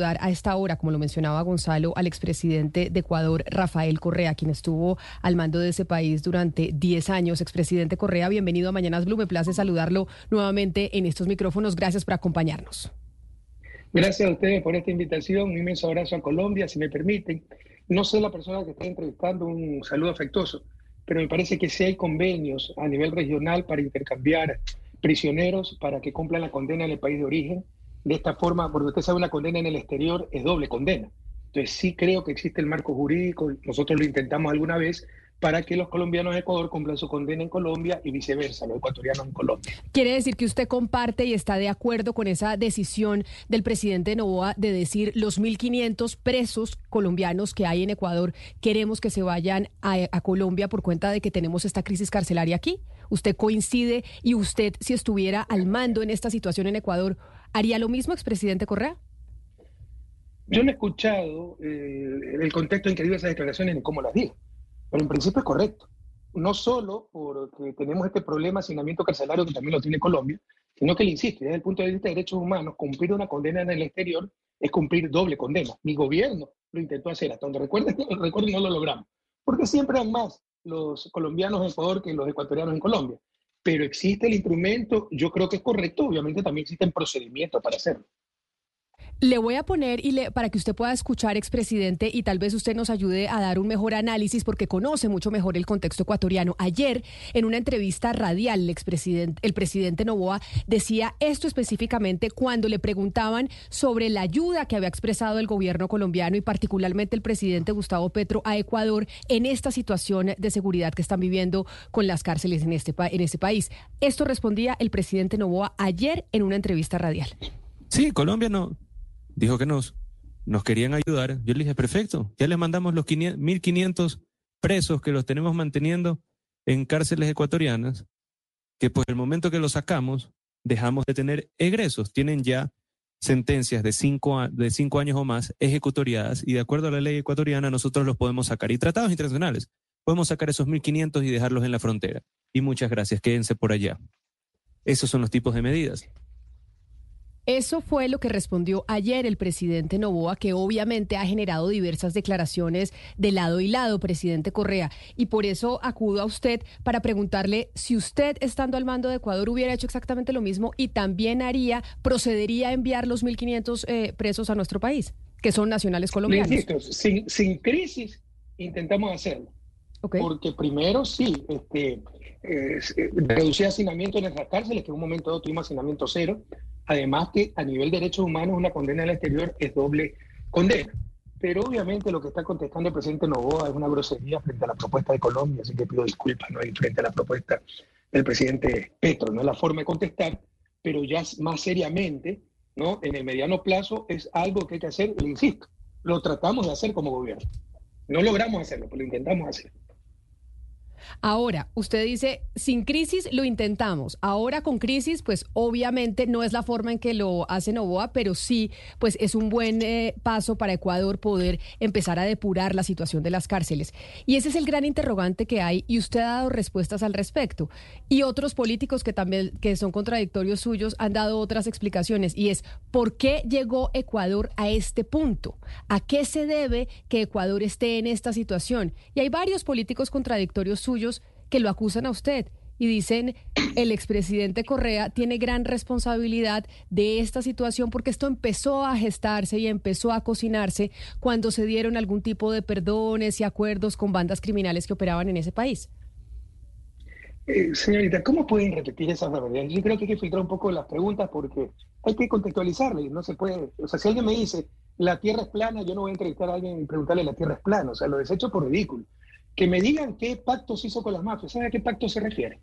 A esta hora, como lo mencionaba Gonzalo, al expresidente de Ecuador, Rafael Correa, quien estuvo al mando de ese país durante 10 años. Expresidente Correa, bienvenido a Mañanas Blue. Me place saludarlo nuevamente en estos micrófonos. Gracias por acompañarnos. Gracias a ustedes por esta invitación. Un inmenso abrazo a Colombia, si me permiten. No sé la persona que está entrevistando, un saludo afectuoso, pero me parece que sí hay convenios a nivel regional para intercambiar prisioneros para que cumplan la condena en el país de origen. De esta forma, porque usted sabe, una condena en el exterior es doble condena. Entonces sí creo que existe el marco jurídico, nosotros lo intentamos alguna vez, para que los colombianos de Ecuador cumplan su condena en Colombia y viceversa, los ecuatorianos en Colombia. Quiere decir que usted comparte y está de acuerdo con esa decisión del presidente Novoa de decir los 1.500 presos colombianos que hay en Ecuador queremos que se vayan a, a Colombia por cuenta de que tenemos esta crisis carcelaria aquí. ¿Usted coincide y usted, si estuviera al mando en esta situación en Ecuador, haría lo mismo, expresidente Correa? Yo no he escuchado eh, el contexto en que dio esas declaraciones ni cómo las dijo, pero en principio es correcto. No solo porque tenemos este problema de hacinamiento carcelario que también lo tiene Colombia, sino que le insisto, desde el punto de vista de derechos humanos, cumplir una condena en el exterior es cumplir doble condena. Mi gobierno lo intentó hacer, hasta donde recuerden, recuerden no lo logramos, porque siempre han más los colombianos en Ecuador que los ecuatorianos en Colombia. Pero existe el instrumento, yo creo que es correcto, obviamente también existen procedimientos para hacerlo. Le voy a poner y le, para que usted pueda escuchar, expresidente, y tal vez usted nos ayude a dar un mejor análisis porque conoce mucho mejor el contexto ecuatoriano. Ayer, en una entrevista radial, el el presidente Novoa decía esto específicamente cuando le preguntaban sobre la ayuda que había expresado el gobierno colombiano y particularmente el presidente Gustavo Petro a Ecuador en esta situación de seguridad que están viviendo con las cárceles en este, en este país. Esto respondía el presidente Novoa ayer en una entrevista radial. Sí, Colombia no, dijo que nos, nos querían ayudar. Yo le dije, perfecto, ya les mandamos los 1.500 presos que los tenemos manteniendo en cárceles ecuatorianas, que por el momento que los sacamos, dejamos de tener egresos. Tienen ya sentencias de cinco, de cinco años o más ejecutoriadas y de acuerdo a la ley ecuatoriana nosotros los podemos sacar. Y tratados internacionales, podemos sacar esos 1.500 y dejarlos en la frontera. Y muchas gracias, quédense por allá. Esos son los tipos de medidas. Eso fue lo que respondió ayer el presidente Novoa, que obviamente ha generado diversas declaraciones de lado y lado, presidente Correa. Y por eso acudo a usted para preguntarle si usted, estando al mando de Ecuador, hubiera hecho exactamente lo mismo y también haría, procedería a enviar los 1.500 eh, presos a nuestro país, que son nacionales colombianos. Insisto, sin, sin crisis intentamos hacerlo. Okay. Porque primero sí, este, eh, reducir hacinamiento en nuestras cárceles, que en un momento dado tuvimos hacinamiento cero. Además que a nivel de derechos humanos una condena al exterior es doble condena. Pero obviamente lo que está contestando el presidente Novoa es una grosería frente a la propuesta de Colombia, así que pido disculpas ¿no? frente a la propuesta del presidente Petro. No es la forma de contestar, pero ya más seriamente, ¿no? en el mediano plazo es algo que hay que hacer, insisto, lo tratamos de hacer como gobierno. No logramos hacerlo, pero lo intentamos hacer. Ahora, usted dice, sin crisis lo intentamos. Ahora con crisis, pues obviamente no es la forma en que lo hace Novoa, pero sí, pues es un buen eh, paso para Ecuador poder empezar a depurar la situación de las cárceles. Y ese es el gran interrogante que hay y usted ha dado respuestas al respecto. Y otros políticos que también que son contradictorios suyos han dado otras explicaciones y es ¿por qué llegó Ecuador a este punto? ¿A qué se debe que Ecuador esté en esta situación? Y hay varios políticos contradictorios suyos que lo acusan a usted y dicen el expresidente Correa tiene gran responsabilidad de esta situación porque esto empezó a gestarse y empezó a cocinarse cuando se dieron algún tipo de perdones y acuerdos con bandas criminales que operaban en ese país. Eh, señorita, ¿cómo pueden repetir esas barbaridades? Yo creo que hay que filtrar un poco las preguntas porque hay que contextualizarle, no se puede, o sea, si alguien me dice la tierra es plana, yo no voy a entrevistar a alguien y preguntarle la tierra es plana, o sea, lo desecho por ridículo que me digan qué pacto se hizo con las mafias. ¿Sabe a qué pacto se refiere?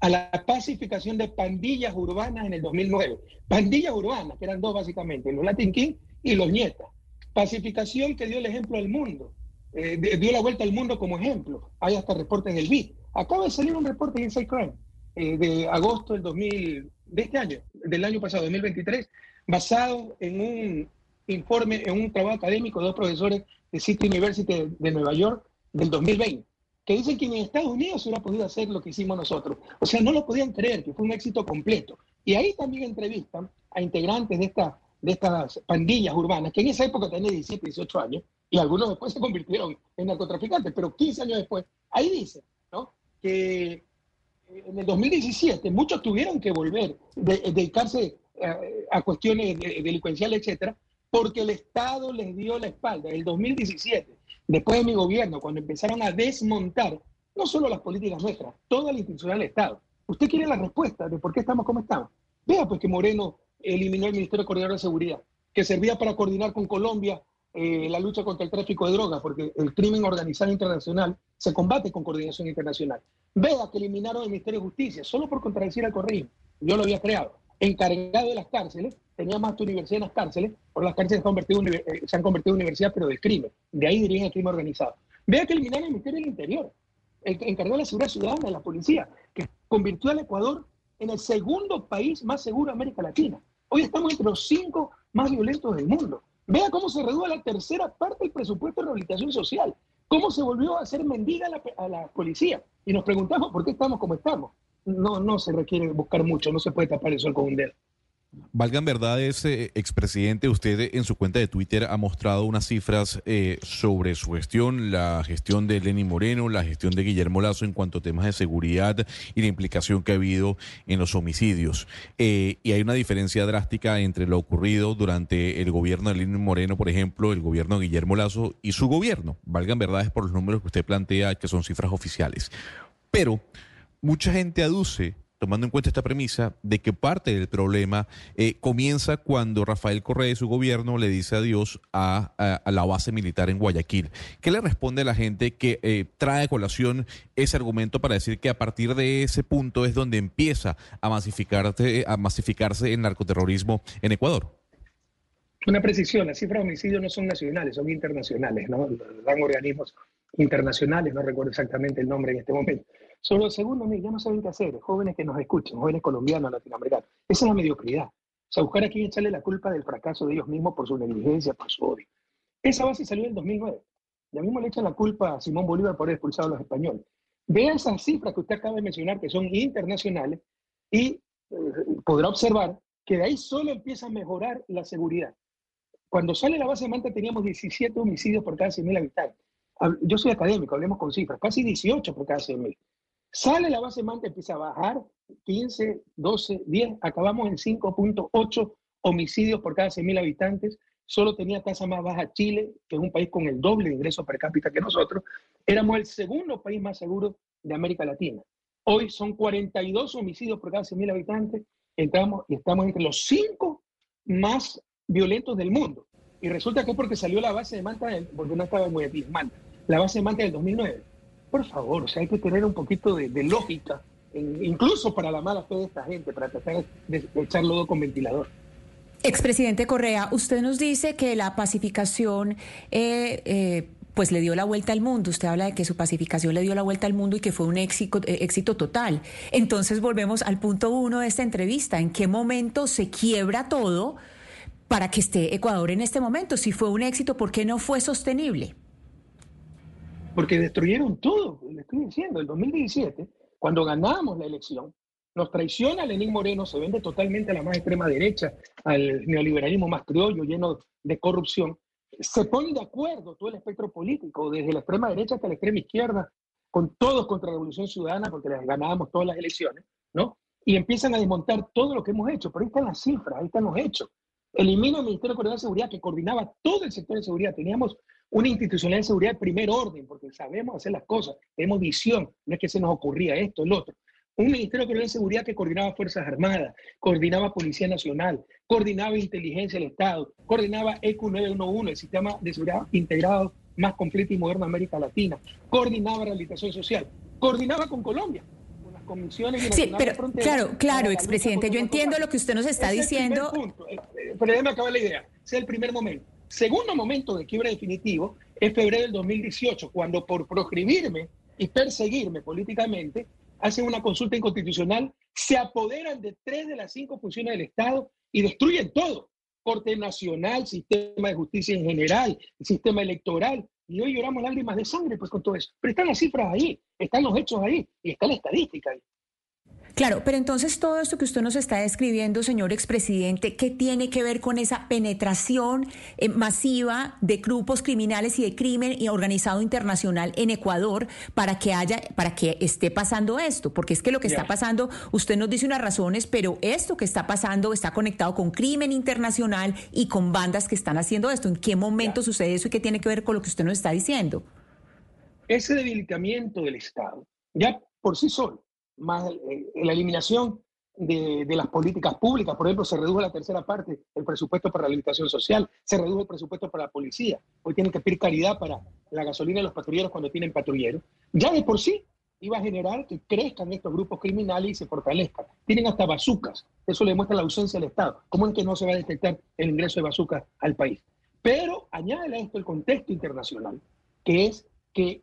A la pacificación de pandillas urbanas en el 2009. Pandillas urbanas, que eran dos básicamente, los Latin King y los nietas. Pacificación que dio el ejemplo al mundo, eh, dio la vuelta al mundo como ejemplo. Hay hasta reporte en el BID. Acaba de salir un reporte en Inside Crime eh, de agosto del 2000, de este año, del año pasado, 2023, basado en un informe, en un trabajo académico de dos profesores de City University de, Nueva York del 2020, que dicen que en Estados Unidos se hubiera podido hacer lo que hicimos nosotros. O sea, no lo podían creer, que fue un éxito completo. Y ahí también entrevistan a integrantes de, esta, de estas pandillas urbanas, que en esa época tenían 17, 18 años, y algunos después se convirtieron en narcotraficantes, pero 15 años después, ahí dice ¿no? que en el 2017 muchos tuvieron que volver, de, dedicarse eh, a, cuestiones delincuenciales, etcétera, porque el Estado les dio la espalda. En el 2017, después de mi gobierno, cuando empezaron a desmontar no solo las políticas nuestras, toda la institucional del Estado. Usted quiere la respuesta de por qué estamos como estamos. Vea pues que Moreno eliminó el Ministerio Coordinador de Seguridad, que servía para coordinar con Colombia eh, la lucha contra el tráfico de drogas, porque el crimen organizado internacional se combate con coordinación internacional. Vea que eliminaron el Ministerio de Justicia solo por contradecir al correo. Yo lo había creado. Encargado de las cárceles, tenía más tu universidad en las cárceles, porque las cárceles se han, convertido en, eh, han convertido en universidad, pero del crimen. De ahí dirigen el crimen organizado. Vea que eliminaron el Ministerio del Interior, el encargado de la seguridad ciudadana de la policía, que convirtió al Ecuador en el segundo país más seguro de América Latina. Hoy estamos entre los cinco más violentos del mundo. Vea cómo se reduce la tercera parte del presupuesto de rehabilitación social. Cómo se volvió a hacer mendiga a la, a la policía. Y nos preguntamos por qué estamos como estamos. No, no se requiere buscar mucho, no se puede tapar el sol con un dedo. Valgan verdades, eh, expresidente, usted en su cuenta de Twitter ha mostrado unas cifras eh, sobre su gestión, la gestión de Lenny Moreno, la gestión de Guillermo Lazo en cuanto a temas de seguridad y la implicación que ha habido en los homicidios. Eh, y hay una diferencia drástica entre lo ocurrido durante el gobierno de Lenny Moreno, por ejemplo, el gobierno de Guillermo Lazo y su gobierno. Valgan verdades por los números que usted plantea, que son cifras oficiales. Pero mucha gente aduce tomando en cuenta esta premisa de que parte del problema eh, comienza cuando Rafael Correa y su gobierno le dice adiós a, a, la base militar en Guayaquil. ¿Qué le responde a la gente que eh, trae a colación ese argumento para decir que a partir de ese punto es donde empieza a masificarse, a masificarse el narcoterrorismo en Ecuador? Una precisión, las cifras de homicidios no son nacionales, son internacionales, ¿no? Dan organismos internacionales, no recuerdo exactamente el nombre en este momento. Sobre el segundo, ya no saben qué hacer, jóvenes que nos escuchen, jóvenes colombianos, latinoamericanos. Esa es la mediocridad. O sea, buscar a quién echarle la culpa del fracaso de ellos mismos por su negligencia, por su odio. Esa base salió en 2009. Ya mismo le echan la culpa a Simón Bolívar por haber expulsado a los españoles. Vea esas cifras que usted acaba de mencionar, que son internacionales, y eh, podrá observar que de ahí solo empieza a mejorar la seguridad. Cuando sale la base de Manta teníamos 17 homicidios por cada 100.000 habitantes. Yo soy académico, hablemos con cifras, casi 18 por cada 100.000. Sale la base Manta, empieza a bajar, 15, 12, 10, acabamos en 5.8 homicidios por cada 100.000 habitantes. Solo tenía tasa más baja Chile, que es un país con el doble de ingresos per cápita que nosotros. Éramos el segundo país más seguro de América Latina. Hoy son 42 homicidios por cada 100.000 habitantes. Entramos y estamos entre los cinco más violentos del mundo. Y resulta que es porque salió la base de Manta, porque no estaba muy Manta, la base de Manta del 2009. Por favor, o sea, hay que tener un poquito de, lógica, incluso para la mala fe de esta gente, para tratar de, echar lodo con ventilador. Expresidente Correa, usted nos dice que la pacificación eh, eh, pues le dio la vuelta al mundo. Usted habla de que su pacificación le dio la vuelta al mundo y que fue un éxito, eh, éxito total. Entonces volvemos al punto uno de esta entrevista. ¿En qué momento se quiebra todo para que esté Ecuador en este momento? Si fue un éxito, ¿por qué no fue sostenible? Porque destruyeron todo, le estoy diciendo, el 2017, cuando ganamos la elección, nos traiciona Lenín Moreno, se vende totalmente a la más extrema derecha, al neoliberalismo más criollo, lleno de corrupción. Se pone de acuerdo todo el espectro político, desde la extrema derecha hasta la extrema izquierda, con todos contra la Revolución Ciudadana, porque ganábamos todas las elecciones, ¿no? Y empiezan a desmontar todo lo que hemos hecho, pero ahí están las cifras, ahí están los hechos. Elimina el Ministerio de Seguridad que coordinaba todo el sector de seguridad. Teníamos una institucionalidad de seguridad de primer orden, porque sabemos hacer las cosas, tenemos visión, no es que se nos ocurría esto, el otro. Un Ministerio de Seguridad que coordinaba Fuerzas Armadas, coordinaba Policía Nacional, coordinaba Inteligencia del Estado, coordinaba EQ 911, el sistema de seguridad integrado más completo y moderno de América Latina, coordinaba Rehabilitación Social, coordinaba con Colombia, con las comisiones sí, pero, Claro, claro, expresidente, yo entiendo lo que usted nos está diciendo. Eh, eh, pero déjeme acabar la idea. Es el primer momento. Segundo momento de quiebra definitivo es febrero del 2018, cuando por proscribirme y perseguirme políticamente, hacen una consulta inconstitucional, se apoderan de tres de las cinco funciones del Estado y destruyen todo. Corte Nacional, sistema de justicia en general, sistema electoral. Y hoy lloramos lágrimas de sangre pues con todo eso. Pero están las cifras ahí, están los hechos ahí y está la estadística ahí. Claro, pero entonces todo esto que usted nos está describiendo, señor expresidente, ¿qué tiene que ver con esa penetración eh, masiva de grupos criminales y de crimen y organizado internacional en Ecuador para que haya, para que esté pasando esto? Porque es que lo que está pasando, usted nos dice unas razones, pero esto que está pasando está conectado con crimen internacional y con bandas que están haciendo esto. ¿En qué momento sucede eso y qué tiene que ver con lo que usted nos está diciendo? Ese debilitamiento del Estado, ya por sí solo más eh, la eliminación de, las políticas públicas. Por ejemplo, se redujo la tercera parte el presupuesto para la habitación social, se redujo el presupuesto para la policía. Hoy tienen que pedir caridad para la gasolina de los patrulleros cuando tienen patrulleros. Ya de por sí iba a generar que crezcan estos grupos criminales y se fortalezcan. Tienen hasta bazucas. Eso le muestra la ausencia del Estado. ¿Cómo es que no se va a detectar el ingreso de bazucas al país? Pero añade a esto el contexto internacional, que es que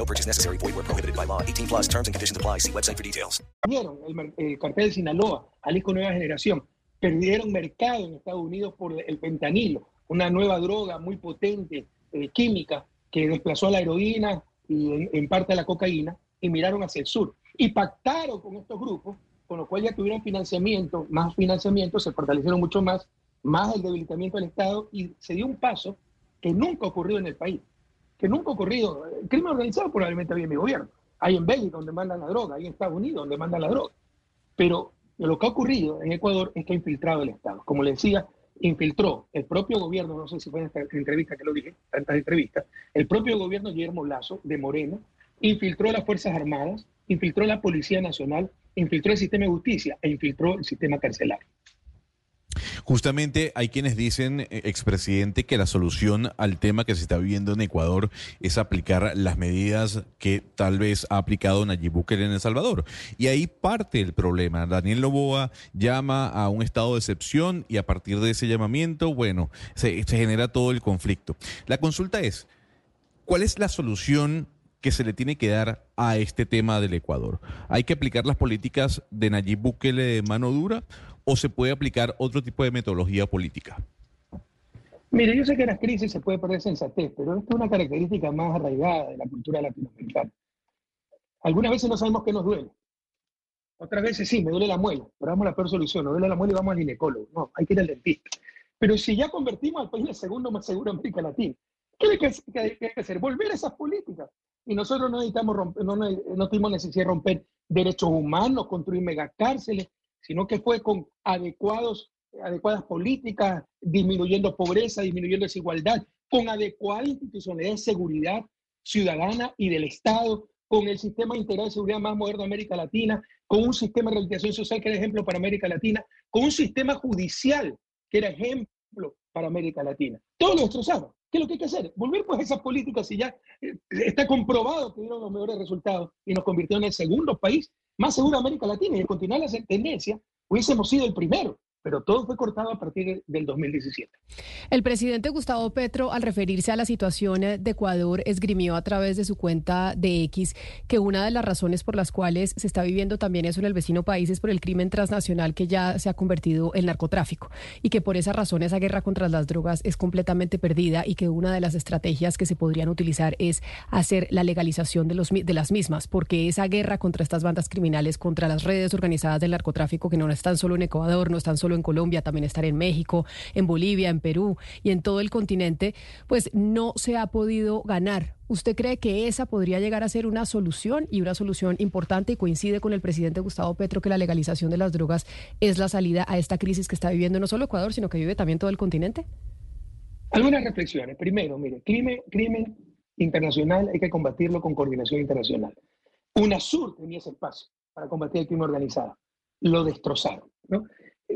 No purchase necessary. Void where prohibited by law. 18 plus terms and conditions apply. See website for details. El, el cartel de Sinaloa, Jalisco Nueva Generación, perdieron mercado en Estados Unidos por el fentanilo, una nueva droga muy potente, eh, química, que desplazó a la heroína y en, en parte a la cocaína, y miraron hacia el sur. Y pactaron con estos grupos, con lo cual ya tuvieron financiamiento, más financiamiento, se fortalecieron mucho más, más el debilitamiento del Estado, y se dio un paso que nunca ocurrió en el país que nunca ha ocurrido. El crimen organizado probablemente había en mi gobierno. Hay en Bélgica donde mandan la droga, hay en Estados Unidos donde mandan la droga. Pero lo que ha ocurrido en Ecuador es que ha infiltrado el Estado. Como le decía, infiltró el propio gobierno, no sé si fue en esta entrevista que lo dije, tantas entrevistas, el propio gobierno Guillermo Lazo de Moreno, infiltró las Fuerzas Armadas, infiltró la Policía Nacional, infiltró el sistema de justicia e infiltró el sistema carcelario. Justamente hay quienes dicen, eh, expresidente, que la solución al tema que se está viviendo en Ecuador es aplicar las medidas que tal vez ha aplicado Nayib Bukele en El Salvador. Y ahí parte el problema. Daniel Loboa llama a un estado de excepción y a partir de ese llamamiento, bueno, se, se genera todo el conflicto. La consulta es, ¿cuál es la solución que se le tiene que dar a este tema del Ecuador? ¿Hay que aplicar las políticas de Nayib Bukele de mano dura o se puede aplicar otro tipo de metodología política? Mire, yo sé que en las crisis se puede perder sensatez, pero esto es una característica más arraigada de la cultura latinoamericana. Algunas veces no sabemos qué nos duele. Otras veces sí, me duele la muela, pero vamos a la peor solución. Nos duele la muela y vamos al ginecólogo. No, hay que ir al dentista. Pero si ya convertimos al país en el segundo más seguro de América Latina, ¿qué hay que, hacer? Volver a esas políticas. Y nosotros no necesitamos romper, no, no tuvimos necesidad de romper derechos humanos, construir megacárceles, sino que fue con adecuados, adecuadas políticas, disminuyendo pobreza, disminuyendo desigualdad, con adecuada institucionalidad de seguridad ciudadana y del Estado, con el sistema integral de seguridad más moderno de América Latina, con un sistema de rehabilitación social que era ejemplo para América Latina, con un sistema judicial que era ejemplo para América Latina. Todo lo destrozamos. ¿Qué es lo que hay que hacer? Volver pues a esas políticas y ya eh, está comprobado que dieron los mejores resultados y nos convirtió en el segundo país más seguro de América Latina y de continuar la tendencia, hubiésemos sido el primero pero todo fue cortado a partir del 2017. El presidente Gustavo Petro, al referirse a la situación de Ecuador, esgrimió a través de su cuenta de X que una de las razones por las cuales se está viviendo también eso en el vecino país es por el crimen transnacional que ya se ha convertido en narcotráfico y que por esa razón esa guerra contra las drogas es completamente perdida y que una de las estrategias que se podrían utilizar es hacer la legalización de, los, de las mismas, porque esa guerra contra estas bandas criminales, contra las redes organizadas del narcotráfico que no están solo en Ecuador, no están solo en Colombia, también estar en México, en Bolivia, en Perú y en todo el continente, pues no se ha podido ganar ¿Usted cree que esa podría llegar a ser una solución y una solución importante y coincide con el presidente Gustavo Petro que la legalización de las drogas es la salida a esta crisis que está viviendo no solo Ecuador, sino que vive también todo el continente? Algunas reflexiones. Primero, mire, crimen, internacional hay que combatirlo con coordinación internacional. UNASUR tenía ese espacio para combatir el crimen organizado. Lo destrozaron. ¿no?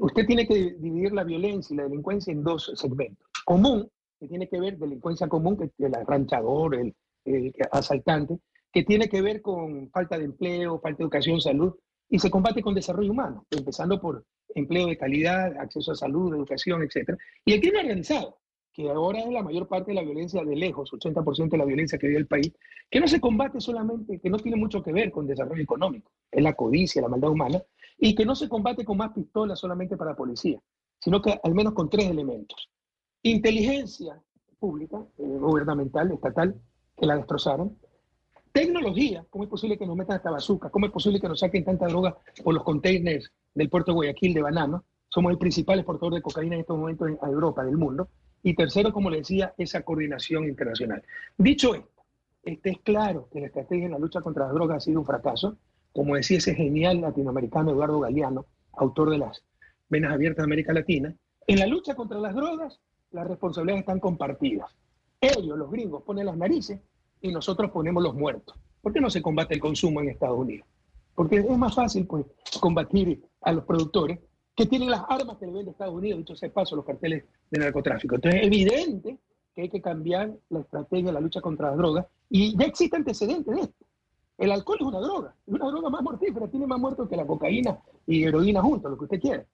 Usted tiene que dividir la violencia y la delincuencia en dos segmentos. Común, que tiene que ver delincuencia común, que el arranchador, el, asaltante, que tiene que ver con falta de empleo, falta de educación, salud, y se combate con desarrollo humano, empezando por empleo de calidad, acceso a salud, educación, etc. Y el crimen organizado, que ahora es la mayor parte de la violencia de lejos, 80% de la violencia que vive el país, que no se combate solamente, que no tiene mucho que ver con desarrollo económico, es la codicia, la maldad humana, y que no se combate con más pistolas solamente para policía, sino que al menos con tres elementos. Inteligencia pública, eh, gubernamental, estatal, que la destrozaron. Tecnología, ¿cómo es posible que nos metan hasta bazooka? ¿Cómo es posible que nos saquen tanta droga por los containers del puerto de Guayaquil de Banano? Somos el principal exportador de cocaína en estos momentos en Europa, del mundo. Y tercero, como le decía, esa coordinación internacional. Dicho esto, este es claro que la estrategia en la lucha contra las drogas ha sido un fracaso. Como decía ese genial latinoamericano Eduardo Galeano, autor de las Venas Abiertas de América Latina, en la lucha contra las drogas, las responsabilidades están compartidas. Ellos, los gringos, ponen las narices y nosotros ponemos los muertos. ¿Por qué no se combate el consumo en Estados Unidos? Porque es más fácil pues, combatir a los productores que tienen las armas que le venden Estados Unidos, dicho sea paso, los carteles de narcotráfico. Entonces es evidente que hay que cambiar la estrategia de la lucha contra las drogas y ya existe antecedentes de esto. El alcohol es una droga, es una droga más mortífera, tiene más muertos que la cocaína y heroína juntos, lo que usted quiera.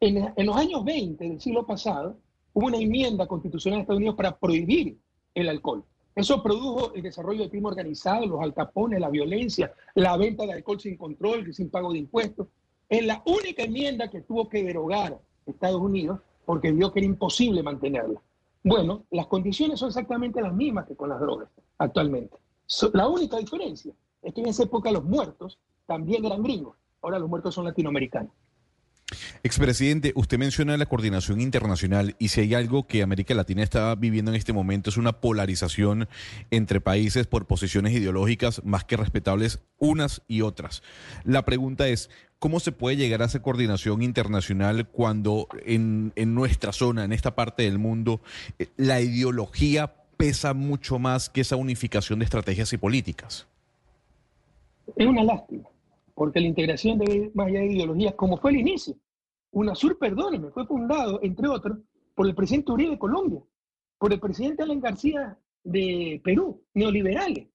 En, en los años 20 del siglo pasado hubo una enmienda constitucional de Estados Unidos para prohibir el alcohol. Eso produjo el desarrollo del crimen organizado, los alcapones, la violencia, la venta de alcohol sin control, sin pago de impuestos. Es la única enmienda que tuvo que derogar Estados Unidos porque vio que era imposible mantenerla. Bueno, las condiciones son exactamente las mismas que con las drogas actualmente. La única diferencia es que en esa época los muertos también eran gringos, ahora los muertos son latinoamericanos. Expresidente, usted menciona la coordinación internacional y si hay algo que América Latina está viviendo en este momento es una polarización entre países por posiciones ideológicas más que respetables unas y otras. La pregunta es, ¿cómo se puede llegar a esa coordinación internacional cuando en, en nuestra zona, en esta parte del mundo, eh, la ideología pesa mucho más que esa unificación de estrategias y políticas? Es una lástima porque la integración debe más allá de ideologías, como fue el inicio. UNASUR, perdóneme, fue fundado, entre otros, por el presidente Uribe de Colombia, por el presidente Alan García de Perú, neoliberales.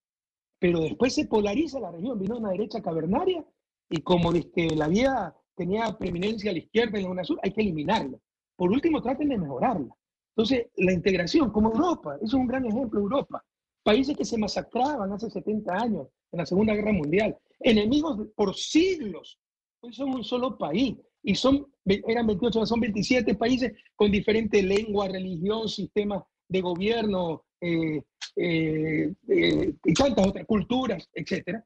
Pero después se polariza la región, vino una derecha cavernaria y como que la vía tenía preeminencia a la izquierda en la UNASUR, hay que eliminarla. Por último, traten de mejorarla. Entonces, la integración, como Europa, eso es un gran ejemplo Europa. Países que se masacraban hace 70 años en la Segunda Guerra Mundial, enemigos por siglos. Hoy son un solo país y son, eran 28, son 27 países con diferentes lenguas, religión, sistemas de gobierno eh, eh, eh, y tantas otras culturas, etc.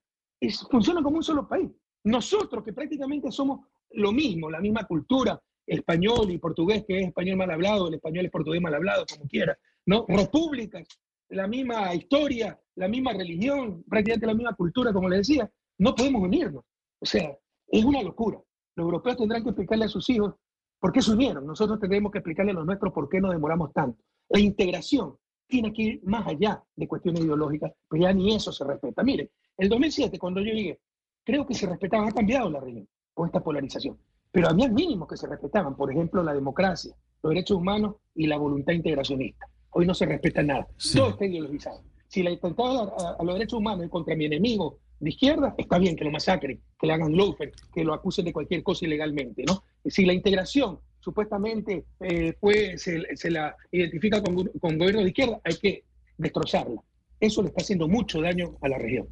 Funcionan como un solo país. Nosotros, que prácticamente somos lo mismo, la misma cultura, español y portugués, que es español mal hablado, el español es portugués mal hablado, como quiera, ¿no? Repúblicas, la misma historia, la misma religión, prácticamente la misma cultura, como le decía, no podemos unirnos. O sea, es una locura. Los europeos tendrán que explicarle a sus hijos por qué se unieron. Nosotros tendremos que explicarle a los nuestros por qué nos demoramos tanto. La integración tiene que ir más allá de cuestiones ideológicas, pero ya ni eso se respeta. Mire, el 2007, cuando yo llegué, creo que se respetaban, ha cambiado la región con esta polarización, pero había mínimos que se respetaban, por ejemplo, la democracia, los derechos humanos y la voluntad integracionista. Hoy no se respeta nada, todo está ideologizado. Si la atentado a, a, los derechos humanos contra mi enemigo de izquierda, está bien que lo masacren, que le hagan loafer, que lo acusen de cualquier cosa ilegalmente, ¿no? Si la integración supuestamente eh, se, la identifica con, con gobierno de izquierda, hay que destrozarla. Eso le está haciendo mucho daño a la región.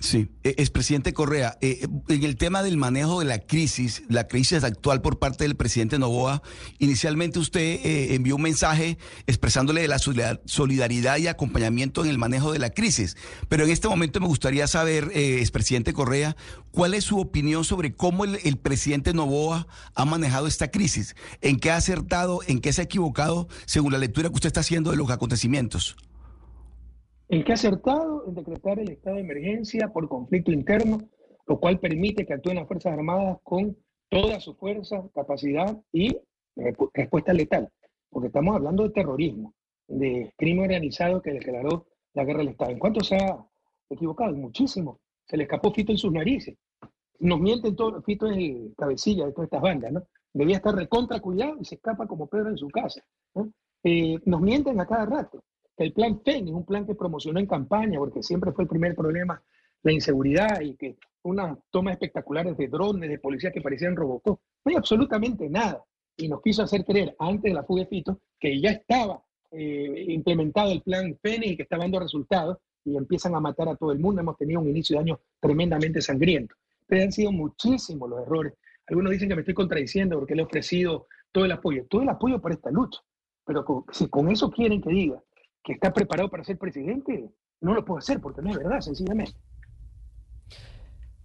Sí, expresidente Correa, eh, en el tema del manejo de la crisis, la crisis actual por parte del presidente Novoa, inicialmente usted eh, envió un mensaje expresándole de la solidaridad y acompañamiento en el manejo de la crisis, pero en este momento me gustaría saber, eh, expresidente Correa, cuál es su opinión sobre cómo el, el presidente Novoa ha manejado esta crisis, en qué ha acertado, en qué se ha equivocado, según la lectura que usted está haciendo de los acontecimientos. ¿En qué ha acertado? En decretar el estado de emergencia por conflicto interno, lo cual permite que actúen las Fuerzas Armadas con toda su fuerza, capacidad y respuesta letal. Porque estamos hablando de terrorismo, de crimen organizado que declaró la guerra del Estado. ¿En cuánto se ha equivocado? Muchísimo. Se le escapó Fito en sus narices. Nos mienten todos, Fito es el cabecilla de todas estas bandas, ¿no? Debía estar recontra cuidado y se escapa como Pedro en su casa. Eh, nos mienten a cada rato. El plan FEN es un plan que promocionó en campaña, porque siempre fue el primer problema la inseguridad y que unas tomas espectaculares de drones, de policías que parecían Robocop. No hay absolutamente nada. Y nos quiso hacer creer, antes de la fuga de Fito, que ya estaba eh, implementado el plan FEN y que estaba dando resultados y empiezan a matar a todo el mundo. Hemos tenido un inicio de año tremendamente sangriento. Pero han sido muchísimos los errores. Algunos dicen que me estoy contradiciendo porque le he ofrecido todo el apoyo. Todo el apoyo para esta lucha. Pero si con eso quieren que diga que está preparado para ser presidente, no lo puedo hacer porque no es verdad, sencillamente.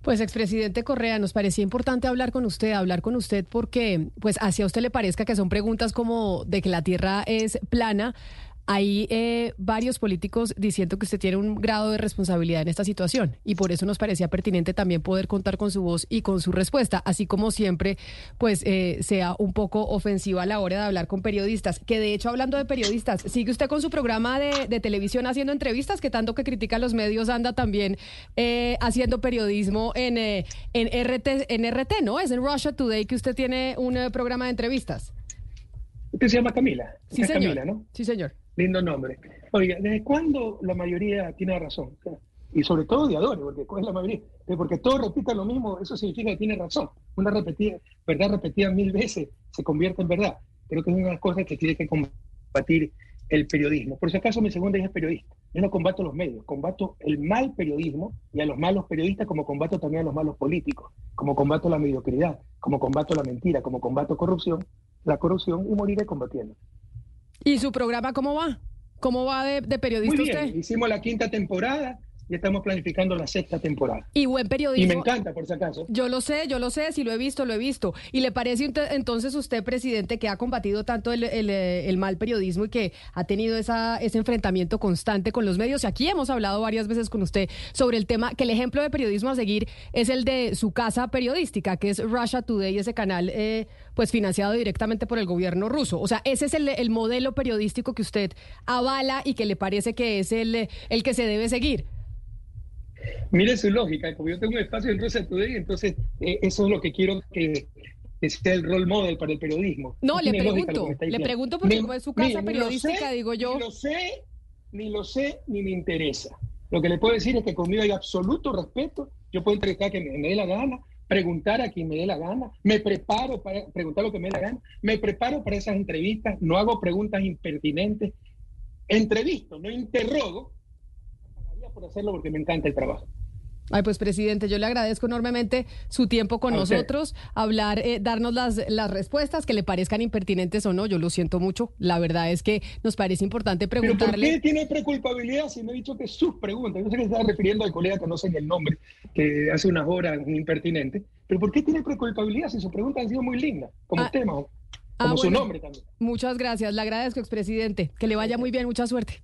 Pues expresidente Correa, nos parecía importante hablar con usted, hablar con usted porque pues hacia usted le parezca que son preguntas como de que la Tierra es plana, hay eh, varios políticos diciendo que usted tiene un grado de responsabilidad en esta situación y por eso nos parecía pertinente también poder contar con su voz y con su respuesta, así como siempre, pues eh, sea un poco ofensiva a la hora de hablar con periodistas. Que de hecho, hablando de periodistas, sigue usted con su programa de, televisión haciendo entrevistas, que tanto que critica los medios anda también eh, haciendo periodismo en, en, RT, en RT, ¿no? Es en Russia Today que usted tiene un programa de entrevistas. Usted se llama Camila. Sí, señor. Camila, ¿no? Sí, señor. Lindo nombre. Oiga, ¿desde cuándo la mayoría tiene razón? Y sobre todo odiadores, porque ¿cuál es la mayoría? Porque todos repitan lo mismo, eso significa que tiene razón. Una repetida, verdad repetida mil veces se convierte en verdad. Creo que es una de las cosas que tiene que combatir el periodismo. Por si acaso, mi segunda hija es periodista. Yo no combato los medios, combato el mal periodismo y a los malos periodistas como combato también a los malos políticos, como combato la mediocridad, como combato la mentira, como combato corrupción, la corrupción y moriré combatiendo. ¿Y su programa cómo va? ¿Cómo va de, periodista Muy bien. usted? Hicimos la quinta temporada y estamos planificando la sexta temporada. Y buen periodismo. Y me encanta, por si acaso. Yo lo sé, yo lo sé, si lo he visto, lo he visto. ¿Y le parece entonces usted, presidente, que ha combatido tanto el, mal periodismo y que ha tenido esa, ese enfrentamiento constante con los medios? Y aquí hemos hablado varias veces con usted sobre el tema, que el ejemplo de periodismo a seguir es el de su casa periodística, que es Russia Today, ese canal eh, pues financiado directamente por el gobierno ruso. O sea, ese es el, modelo periodístico que usted avala y que le parece que es el, el que se debe seguir. Mire su lógica, como yo tengo un espacio en Russia Today, entonces eh, eso es lo que quiero que, sea el role model para el periodismo. No, le pregunto, le pregunto porque es su casa periodística, digo yo. Ni lo sé, ni lo sé, ni me interesa. Lo que le puedo decir es que conmigo hay absoluto respeto. Yo puedo entrevistar a quien me dé la gana, preguntar a quien me dé la gana, me preparo para preguntar lo que me dé la gana, me preparo para esas entrevistas, no hago preguntas impertinentes, entrevisto, no interrogo, por hacerlo porque me encanta el trabajo. Ay, pues presidente, yo le agradezco enormemente su tiempo con nosotros, hablar, eh, darnos las, las respuestas que le parezcan impertinentes o no. Yo lo siento mucho. La verdad es que nos parece importante preguntarle. ¿Pero ¿Por qué tiene preculpabilidad si me he dicho que sus preguntas? Yo sé que se está refiriendo al colega que no sé el nombre, que hace unas horas impertinente. Pero ¿por qué tiene preculpabilidad si sus preguntas han sido muy lindas, como ah, tema, como ah, su nombre también? Muchas gracias. Le agradezco, expresidente. Que le vaya muy bien. Mucha suerte.